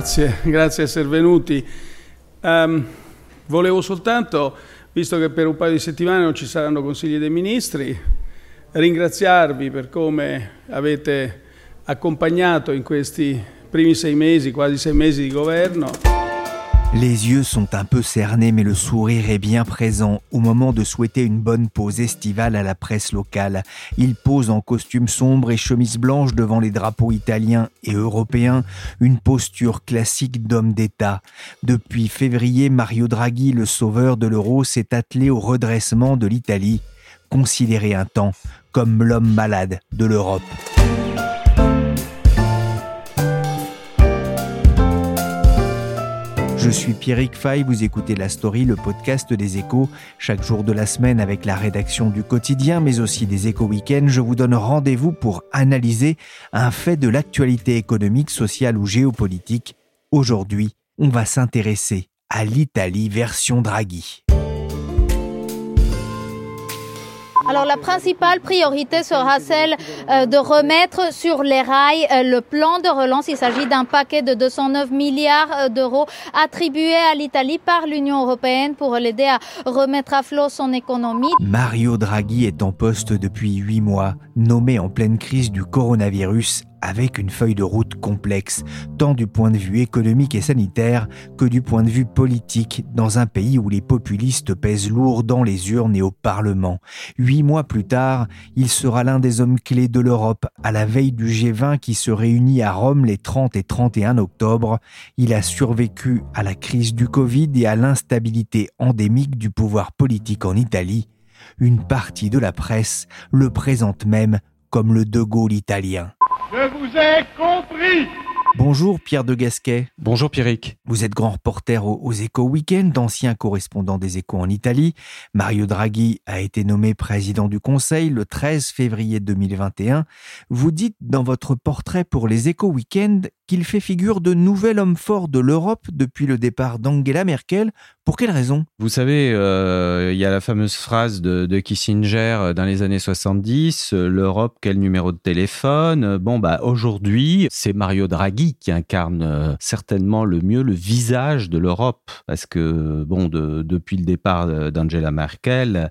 Grazie, grazie di essere venuti. Um, volevo soltanto, visto che per un paio di settimane non ci saranno consigli dei ministri, ringraziarvi per come avete accompagnato in questi primi sei mesi, quasi sei mesi di governo. Les yeux sont un peu cernés, mais le sourire est bien présent au moment de souhaiter une bonne pause estivale à la presse locale. Il pose en costume sombre et chemise blanche devant les drapeaux italiens et européens, une posture classique d'homme d'État. Depuis février, Mario Draghi, le sauveur de l'euro, s'est attelé au redressement de l'Italie, considéré un temps comme l'homme malade de l'Europe. Je suis Pierrick Fay, vous écoutez La Story, le podcast des échos. Chaque jour de la semaine avec la rédaction du quotidien, mais aussi des échos week-ends, je vous donne rendez-vous pour analyser un fait de l'actualité économique, sociale ou géopolitique. Aujourd'hui, on va s'intéresser à l'Italie version Draghi. Alors la principale priorité sera celle euh, de remettre sur les rails euh, le plan de relance. Il s'agit d'un paquet de 209 milliards euh, d'euros attribués à l'Italie par l'Union européenne pour l'aider à remettre à flot son économie. Mario Draghi est en poste depuis huit mois, nommé en pleine crise du coronavirus avec une feuille de route complexe, tant du point de vue économique et sanitaire que du point de vue politique, dans un pays où les populistes pèsent lourd dans les urnes et au Parlement. Huit mois plus tard, il sera l'un des hommes clés de l'Europe à la veille du G20 qui se réunit à Rome les 30 et 31 octobre. Il a survécu à la crise du Covid et à l'instabilité endémique du pouvoir politique en Italie. Une partie de la presse le présente même comme le De Gaulle italien. Je vous ai compris Bonjour Pierre de Gasquet. Bonjour Pierrick. Vous êtes grand reporter aux, aux Échos Week-end, ancien correspondant des Échos en Italie. Mario Draghi a été nommé président du Conseil le 13 février 2021. Vous dites dans votre portrait pour les Échos Week-end qu'il fait figure de nouvel homme fort de l'Europe depuis le départ d'Angela Merkel. Pour quelle raison? Vous savez, euh, il y a la fameuse phrase de, de Kissinger euh, dans les années 70, euh, l'Europe, quel numéro de téléphone? Bon, bah aujourd'hui, c'est Mario Draghi qui incarne certainement le mieux le visage de l'Europe, parce que, bon, de- depuis le départ d'Angela Merkel,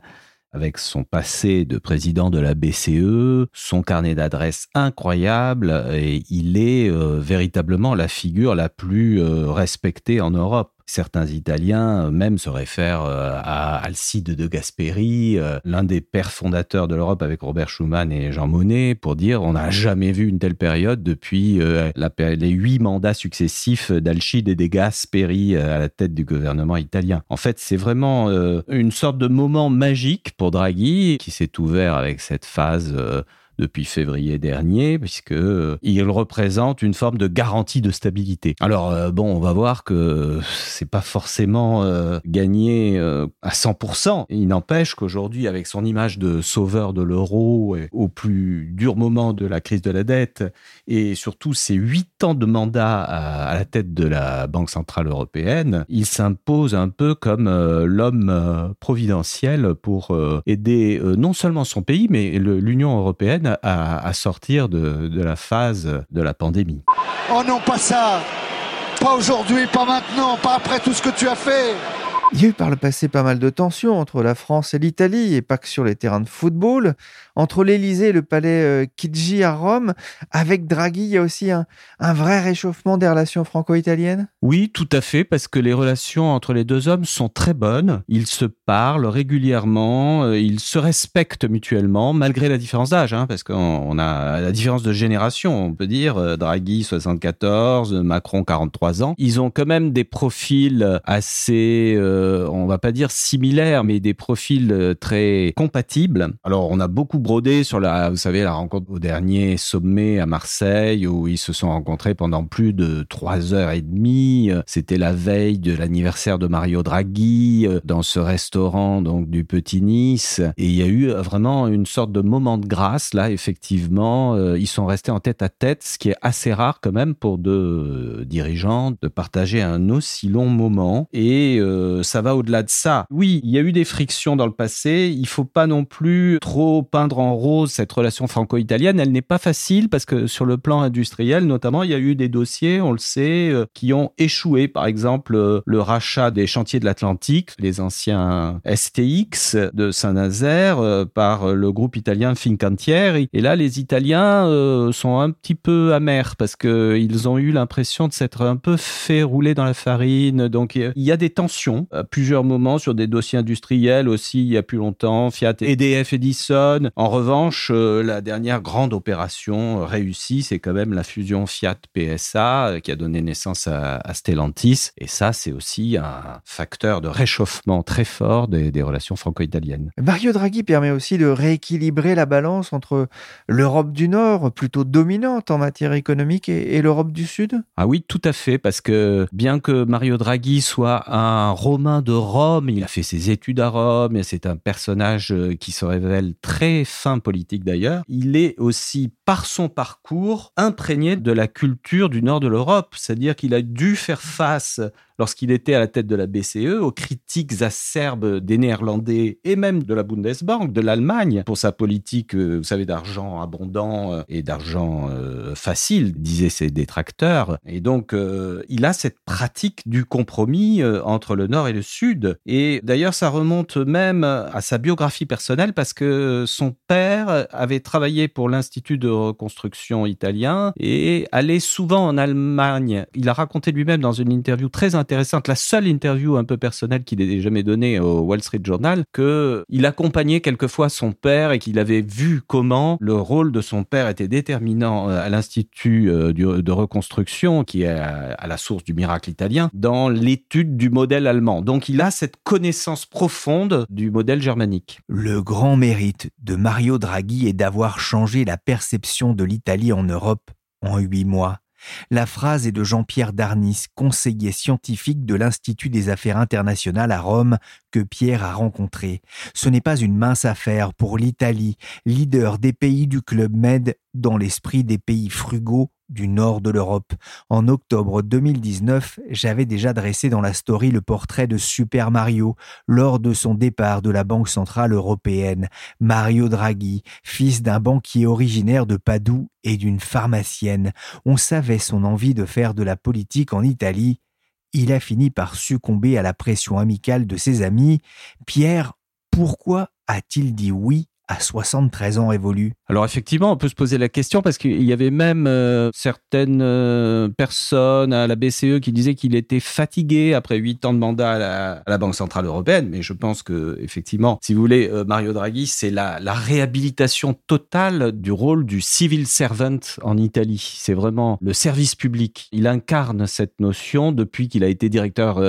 avec son passé de président de la BCE, son carnet d'adresses incroyable, et il est euh, véritablement la figure la plus euh, respectée en Europe. Certains Italiens euh, même se réfèrent euh, à Alcide de Gasperi, euh, l'un des pères fondateurs de l'Europe avec Robert Schuman et Jean Monnet, pour dire on n'a jamais vu une telle période depuis les huit mandats successifs d'Alcide et de Gasperi à la tête du gouvernement italien. En fait, c'est vraiment une sorte de moment magique pour Draghi qui s'est ouvert avec cette phase depuis février dernier, puisque euh, il représente une forme de garantie de stabilité. Alors euh, bon, on va voir que c'est pas forcément euh, gagné à 100%. Il n'empêche qu'aujourd'hui, avec son image de sauveur de l'euro au plus dur moment de la crise de la dette, et surtout ses huit ans de mandat à, la tête de la Banque centrale européenne, il s'impose un peu comme l'homme providentiel pour aider non seulement son pays, mais l'Union européenne à, à sortir de, de la phase de la pandémie. Oh non, pas ça Pas aujourd'hui, pas maintenant, pas après tout ce que tu as fait Il y a eu par le passé pas mal de tensions entre la France et l'Italie, et pas que sur les terrains de football. Entre l'Élysée et le palais euh, à Rome, avec Draghi, il y a aussi un, vrai réchauffement des relations franco-italiennes? Oui, tout à fait, parce que les relations entre les deux hommes sont très bonnes. Ils se parlent régulièrement, euh, ils se respectent mutuellement, malgré la différence d'âge, hein, parce qu'on on a la différence de génération, on peut dire. euh, Draghi, 74, Macron, 43 ans. Ils ont quand même des profils assez euh, on va pas dire similaires, mais des profils très compatibles. Alors, on a beaucoup brodé sur la, vous savez, la rencontre au dernier sommet à Marseille où ils se sont rencontrés pendant plus de trois heures et demie. C'était la veille de l'anniversaire de Mario Draghi euh, dans ce restaurant donc du Petit Nice. Et il y a eu vraiment une sorte de moment de grâce là. Effectivement, ils sont restés en tête à tête, ce qui est assez rare quand même pour deux dirigeants de partager un aussi long moment. Et euh, ça va au-delà de ça. Oui, il y a eu des frictions dans le passé. Il faut pas non plus trop peindre en rose cette relation franco-italienne. Elle n'est pas facile parce que sur le plan industriel, notamment, il y a eu des dossiers, on le sait, euh, qui ont échoué. Par exemple, euh, le rachat des chantiers de l'Atlantique, les anciens STX de Saint-Nazaire, par le groupe italien Fincantieri. Et là, les Italiens sont un petit peu amers parce que ils ont eu l'impression de s'être un peu fait rouler dans la farine. Donc, il y a des tensions à plusieurs moments sur des dossiers industriels aussi il y a plus longtemps, Fiat, EDF, Edison. En revanche, euh, la dernière grande opération réussie, c'est quand même la fusion Fiat-PSA euh, qui a donné naissance à, Stellantis. Et ça, c'est aussi un facteur de réchauffement très fort des, relations franco-italiennes. Mario Draghi permet aussi de rééquilibrer la balance entre l'Europe du Nord, plutôt dominante en matière économique, et, et l'Europe du Sud? Ah oui, tout à fait, parce que bien que Mario Draghi soit un Romain de Rome, il a fait ses études à Rome, et c'est un personnage euh, qui se révèle très fin politique d'ailleurs. Il est aussi, par son parcours, imprégné de la culture du nord de l'Europe, c'est-à-dire qu'il a dû faire face lorsqu'il était à la tête de la BCE aux critiques acerbes des Néerlandais et même de la Bundesbank, de l'Allemagne, pour sa politique, euh, vous savez, d'argent abondant euh, et d'argent facile, disaient ses détracteurs. Et donc, il a cette pratique du compromis entre le Nord et le Sud. Et d'ailleurs, ça remonte même à sa biographie personnelle parce que son père avait travaillé pour l'Institut de reconstruction italien et allait souvent en Allemagne. Il a raconté lui-même dans une interview très intéressante, la seule interview un peu personnelle qu'il ait jamais donnée au Wall Street Journal, que il accompagnait quelquefois son père et qu'il avait vu comment le rôle de son père était déterminant euh, à l'Institut euh, de reconstruction, qui est à la source du miracle italien, dans l'étude du modèle allemand. Donc il a cette connaissance profonde du modèle germanique. Le grand mérite de Mario Draghi est d'avoir changé la perception de l'Italie en Europe en huit mois. La phrase est de Jean-Pierre Darnis, conseiller scientifique de l'Institut des Affaires internationales à Rome, que Pierre a rencontré. Ce n'est pas une mince affaire pour l'Italie, leader des pays du Club Med dans l'esprit des pays frugaux du nord de l'Europe. En octobre 2019, j'avais déjà dressé dans la story le portrait de Super Mario lors de son départ de la Banque Centrale Européenne. Mario Draghi, fils d'un banquier originaire de Padoue et d'une pharmacienne. On savait son envie de faire de la politique en Italie. Il a fini par succomber à la pression amicale de ses amis. Pierre, pourquoi a-t-il dit oui à 73 ans évolue Alors effectivement, on peut se poser la question parce qu'il y avait même euh, certaines euh, personnes à la BCE qui disaient qu'il était fatigué après huit ans de mandat à la, Banque centrale européenne. Mais je pense que effectivement, si vous voulez, euh, Mario Draghi, c'est la, la, réhabilitation totale du rôle du civil servant en Italie. C'est vraiment le service public. Il incarne cette notion depuis qu'il a été directeur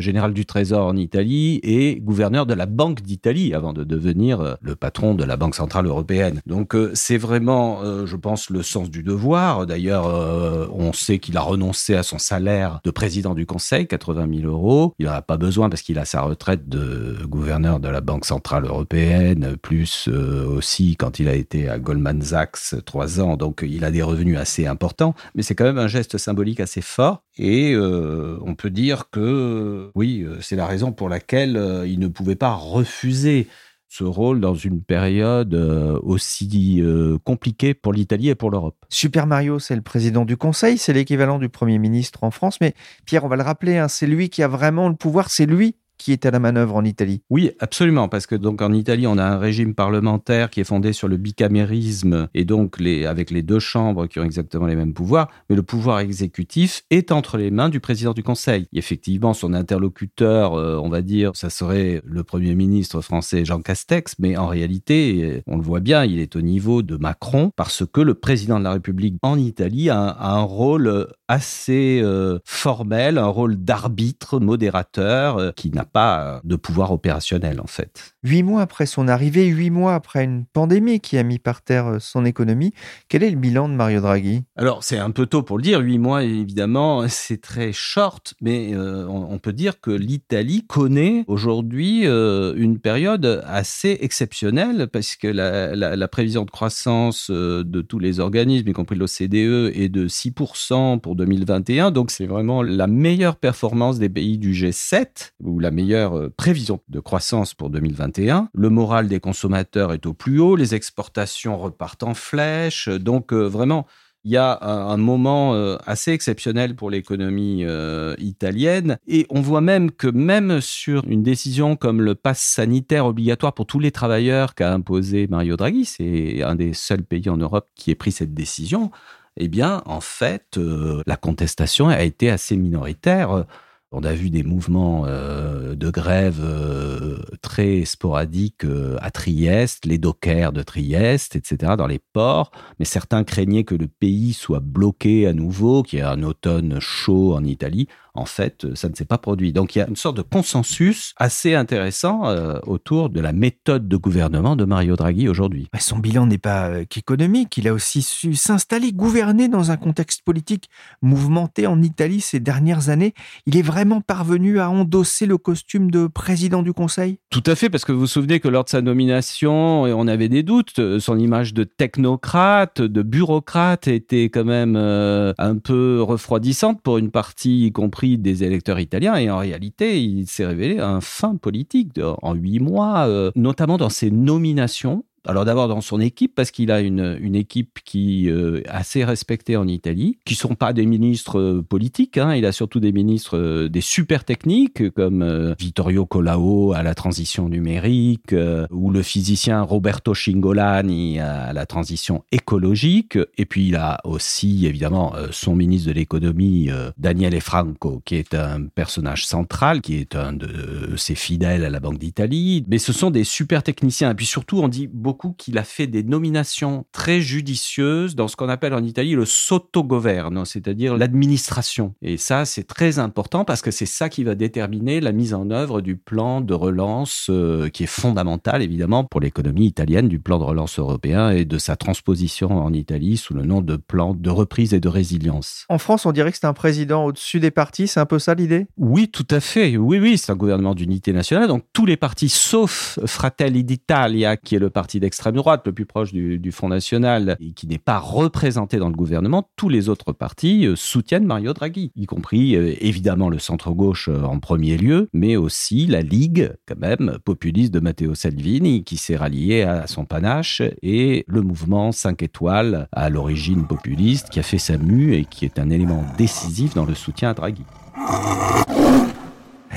général du Trésor en Italie et gouverneur de la Banque d'Italie avant de devenir le patron de la Banque Centrale Européenne. Donc euh, c'est vraiment, euh, je pense, le sens du devoir. D'ailleurs, euh, on sait qu'il a renoncé à son salaire de président du Conseil, 80 000 euros. Il n'en a pas besoin parce qu'il a sa retraite de gouverneur de la Banque Centrale Européenne, plus aussi quand il a été à Goldman Sachs trois ans. Donc il a des revenus assez importants. Mais c'est quand même un geste symbolique assez fort. Et on peut dire que oui, c'est la raison pour laquelle il ne pouvait pas refuser ce rôle dans une période euh, aussi euh, compliquée pour l'Italie et pour l'Europe. Super Mario, c'est le président du Conseil, c'est l'équivalent du Premier ministre en France, mais Pierre, on va le rappeler, hein, c'est lui qui a vraiment le pouvoir, c'est lui qui est à la manœuvre en Italie. Oui, absolument, parce que donc en Italie, on a un régime parlementaire qui est fondé sur le bicamérisme et donc les, avec les deux chambres qui ont exactement les mêmes pouvoirs, mais le pouvoir exécutif est entre les mains du président du Conseil. effectivement, son interlocuteur, euh, on va dire, ça serait le Premier ministre français Jean Castex, mais en réalité, on le voit bien, il est au niveau de Macron parce que le président de la République en Italie a, un rôle assez euh, formel, un rôle d'arbitre, modérateur, euh, qui n'a pas de pouvoir opérationnel en fait. Huit mois après son arrivée, huit mois après une pandémie qui a mis par terre son économie, quel est le bilan de Mario Draghi? Alors c'est un peu tôt pour le dire, huit mois évidemment c'est très short, mais euh, on, peut dire que l'Italie connaît aujourd'hui euh, une période assez exceptionnelle parce que la, la prévision de croissance euh, de tous les organismes, y compris l'OCDE, est de 6% pour 2021, donc c'est vraiment la meilleure performance des pays du G7 ou la meilleure prévision de croissance pour 2021. Le moral des consommateurs est au plus haut, les exportations repartent en flèche, donc vraiment il y a un, moment euh, assez exceptionnel pour l'économie euh, italienne. Et on voit même que même sur une décision comme le pass sanitaire obligatoire pour tous les travailleurs qu'a imposé Mario Draghi, c'est un des seuls pays en Europe qui ait pris cette décision, eh bien, en fait, euh, la contestation a été assez minoritaire. On a vu des mouvements euh, de grève euh, très sporadiques euh, à Trieste, les dockers de Trieste, etc., dans les ports. Mais certains craignaient que le pays soit bloqué à nouveau, qu'il y ait un automne chaud en Italie en fait, euh, ça ne s'est pas produit. Donc il y a une sorte de consensus assez intéressant euh, autour de la méthode de gouvernement de Mario Draghi aujourd'hui. Son bilan n'est pas euh, qu'économique, il a aussi su s'installer, gouverner dans un contexte politique mouvementé en Italie ces dernières années. Il est vraiment parvenu à endosser le costume de président du Conseil? Tout à fait, parce que vous vous souvenez que lors de sa nomination, on avait des doutes, son image de technocrate, de bureaucrate était quand même un peu refroidissante pour une partie, y compris des électeurs italiens et en réalité, il s'est révélé un fin politique en huit mois, euh, notamment dans ses nominations alors d'abord dans son équipe, parce qu'il a une, une équipe qui euh, assez respectée en Italie, qui sont pas des ministres euh, politiques, hein. il a surtout des ministres, euh, des super techniques, comme Vittorio Colao à la transition numérique, ou le physicien Roberto Cingolani à la transition écologique, et puis il a aussi évidemment son ministre de l'économie, Daniele Franco, qui est un personnage central, qui est un de ses fidèles à la Banque d'Italie, mais ce sont des super techniciens, et puis surtout on dit beaucoup qu'il a fait des nominations très judicieuses dans ce qu'on appelle en Italie le sottogoverno, c'est-à-dire l'administration. Et ça, c'est très important parce que c'est ça qui va déterminer la mise en œuvre du plan de relance euh, qui est fondamental, évidemment, pour l'économie italienne, du plan de relance européen et de sa transposition en Italie sous le nom de plan de reprise et de résilience. En France, on dirait que c'est un président au-dessus des partis, c'est un peu ça l'idée? Oui, tout à fait. Oui, oui, c'est un gouvernement d'unité nationale. Donc tous les partis, sauf Fratelli d'Italia, qui est le parti d'extrême droite, le plus proche du, Front National, et qui n'est pas représenté dans le gouvernement, tous les autres partis euh, soutiennent Mario Draghi, y compris euh, évidemment le centre-gauche euh, en premier lieu, mais aussi la Ligue, quand même, populiste de Matteo Salvini, qui s'est rallié à son panache, et le mouvement 5 étoiles, à l'origine populiste, qui a fait sa mue et qui est un élément décisif dans le soutien à Draghi.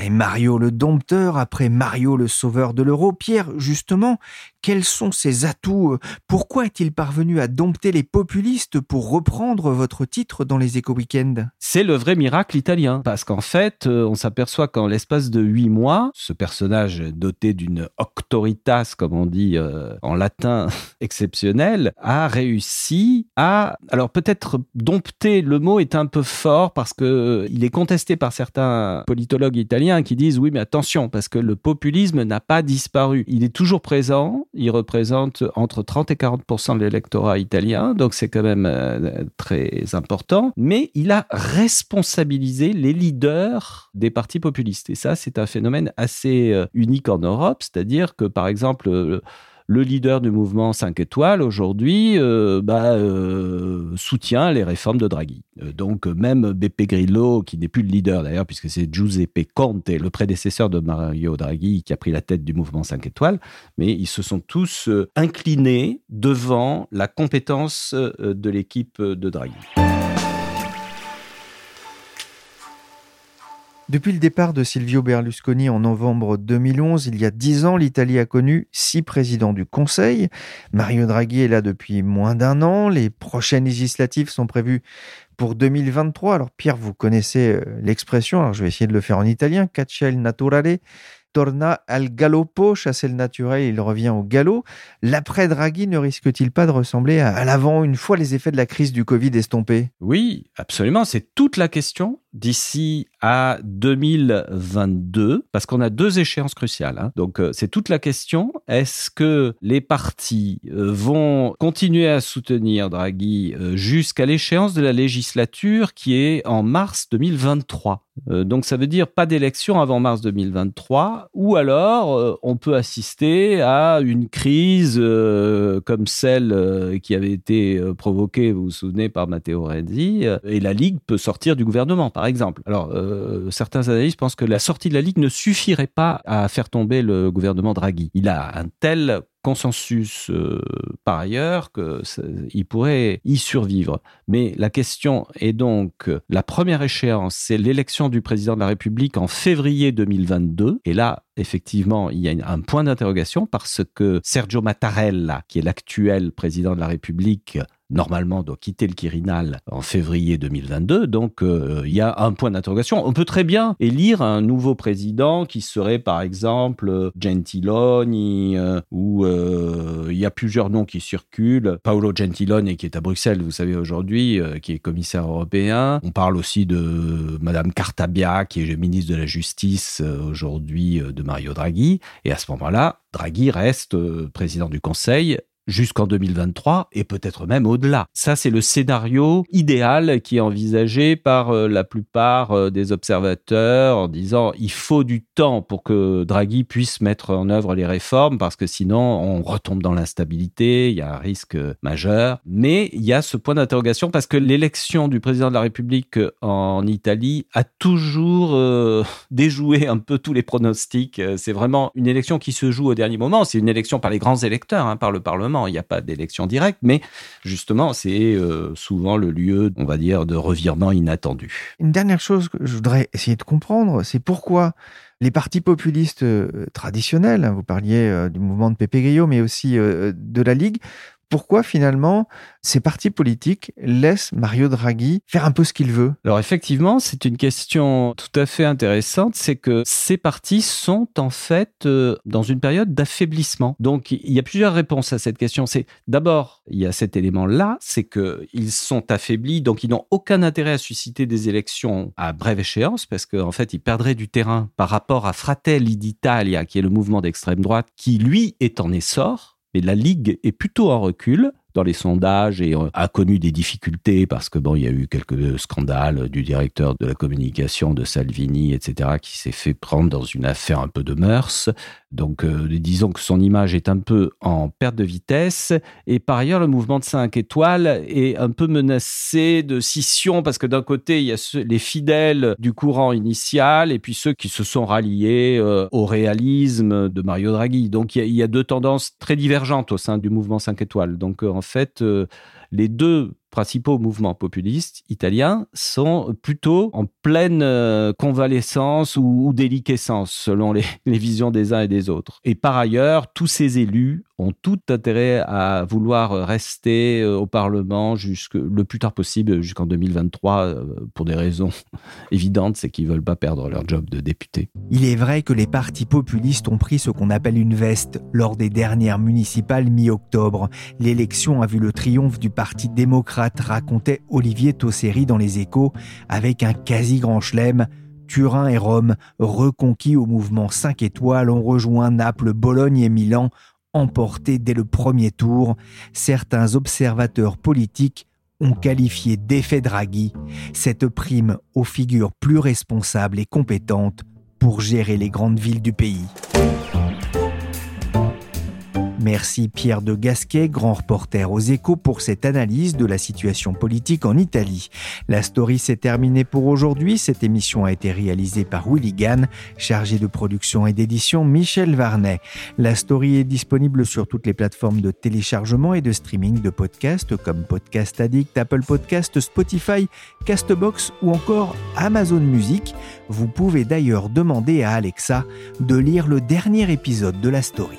Et Mario le dompteur après Mario le sauveur de l'euro. Pierre, justement, quels sont ses atouts Pourquoi est-il parvenu à dompter les populistes pour reprendre votre titre dans les éco-weekends C'est le vrai miracle italien. Parce qu'en fait, euh, on s'aperçoit qu'en l'espace de huit mois, ce personnage doté d'une auctoritas, comme on dit euh, en latin, exceptionnel, a réussi à... Alors peut-être dompter, le mot est un peu fort parce que euh, il est contesté par certains politologues italiens qui disent oui mais attention parce que le populisme n'a pas disparu. Il est toujours présent, il représente entre 30 et 40 de l'électorat italien, donc c'est quand même euh, très important. Mais il a responsabilisé les leaders des partis populistes. Et ça, c'est un phénomène assez euh, unique en Europe, c'est-à-dire que, par exemple, le leader du mouvement 5 étoiles aujourd'hui euh, bah, euh, soutient les réformes de Draghi. Euh, donc même Beppe Grillo, qui n'est plus le leader d'ailleurs, puisque c'est Giuseppe Conte, le prédécesseur de Mario Draghi, qui a pris la tête du mouvement 5 étoiles, mais ils se sont tous inclinés devant la compétence de l'équipe de Draghi. Depuis le départ de Silvio Berlusconi en novembre 2011, il y a dix ans, l'Italie a connu six présidents du Conseil. Mario Draghi est là depuis moins d'un an. Les prochaines législatives sont prévues pour 2023. Alors Pierre, vous connaissez euh, l'expression, alors je vais essayer de le faire en italien, caccia naturale torna al galoppo, chasser le naturel, il revient au galop. L'après Draghi ne risque-t-il pas de ressembler à, l'avant une fois les effets de la crise du Covid estompés? Oui, absolument. C'est toute la question d'ici à 2022, parce qu'on a deux échéances cruciales. Hein. Donc euh, c'est toute la question, est-ce que les partis euh, vont continuer à soutenir Draghi euh, jusqu'à l'échéance de la législature qui est en mars 2023 donc ça veut dire pas d'élection avant mars 2023, ou alors on peut assister à une crise comme celle qui avait été provoquée, vous vous souvenez, par Matteo Renzi, et la Ligue peut sortir du gouvernement, par exemple. Alors euh, certains analystes pensent que la sortie de la Ligue ne suffirait pas à faire tomber le gouvernement Draghi. Il a un tel consensus euh, par ailleurs qu'il pourrait y survivre. Mais la question est donc, la première échéance, c'est l'élection du président de la République en février 2022. Et là, effectivement, il y a un point d'interrogation parce que Sergio Mattarella, qui est l'actuel président de la République, normalement doit quitter le Quirinal en février 2022. Donc euh, il y a un point d'interrogation. On peut très bien élire un nouveau président qui serait par exemple Gentiloni euh, ou euh, il y a plusieurs noms qui circulent. Paolo Gentiloni qui est à Bruxelles, vous savez aujourd'hui, qui est commissaire européen. On parle aussi de Madame Cartabia qui est ministre de la Justice aujourd'hui de Mario Draghi. Et à ce moment-là, Draghi reste président du Conseil jusqu'en 2023 et peut-être même au-delà. Ça, c'est le scénario idéal qui est envisagé par euh, la plupart euh, des observateurs en disant il faut du temps pour que Draghi puisse mettre en œuvre les réformes parce que sinon on retombe dans l'instabilité, il y a un risque majeur. Mais il y a ce point d'interrogation parce que l'élection du président de la République en Italie a toujours euh, déjoué un peu tous les pronostics. C'est vraiment une élection qui se joue au dernier moment. C'est une élection par les grands électeurs, hein, par le Parlement il n'y a pas d'élection directe, mais justement, c'est euh, souvent le lieu, on va dire, de revirement inattendu. Une dernière chose que je voudrais essayer de comprendre, c'est pourquoi les partis populistes euh, traditionnels, hein, vous parliez euh, du mouvement de Pepe Grillo, mais aussi de la Ligue, pourquoi finalement ces partis politiques laissent Mario Draghi faire un peu ce qu'il veut? Alors effectivement, c'est une question tout à fait intéressante, c'est que ces partis sont en fait euh, dans une période d'affaiblissement. Donc il y a plusieurs réponses à cette question. C'est d'abord, il y a cet élément-là, c'est qu'ils sont affaiblis, donc ils n'ont aucun intérêt à susciter des élections à brève échéance, parce qu'en fait, ils perdraient du terrain par rapport à Fratelli d'Italia, qui est le mouvement d'extrême droite, qui lui est en essor mais la Ligue est plutôt en recul dans les sondages et euh, a connu des difficultés parce que bon, il y a eu quelques scandales du directeur de la communication de Salvini, etc., qui s'est fait prendre dans une affaire un peu de mœurs. Donc, euh, disons que son image est un peu en perte de vitesse. Et par ailleurs, le mouvement de 5 étoiles est un peu menacé de scission parce que d'un côté, il y a les fidèles du courant initial et puis ceux qui se sont ralliés euh, au réalisme de Mario Draghi. Donc, il y, a, deux tendances très divergentes au sein du mouvement 5 étoiles. Donc, en fait, euh, les deux principaux mouvements populistes italiens sont plutôt en pleine euh, convalescence ou, déliquescence selon les, visions des uns et des autres. Et par ailleurs, tous ces élus ont tout intérêt à vouloir rester euh, au Parlement jusque le plus tard possible jusqu'en 2023 euh, pour des raisons évidentes, c'est qu'ils veulent pas perdre leur job de député. Il est vrai que les partis populistes ont pris ce qu'on appelle une veste lors des dernières municipales mi-octobre. L'élection a vu le triomphe du Parti démocrate racontait Olivier Tosseri dans Les Échos avec un quasi-grand chelem. Turin et Rome, reconquis au mouvement 5 étoiles, ont rejoint Naples, Bologne et Milan, emportés dès le premier tour. Certains observateurs politiques ont qualifié d'effet Draghi cette prime aux figures plus responsables et compétentes pour gérer les grandes villes du pays. Merci Pierre de Gasquet, grand reporter aux échos, pour cette analyse de la situation politique en Italie. La story s'est terminée pour aujourd'hui. Cette émission a été réalisée par Willy Gann, chargé de production et d'édition Michel Varnet. La story est disponible sur toutes les plateformes de téléchargement et de streaming de podcasts comme Podcast Addict, Apple Podcast, Spotify, Castbox ou encore Amazon Music. Vous pouvez d'ailleurs demander à Alexa de lire le dernier épisode de la story.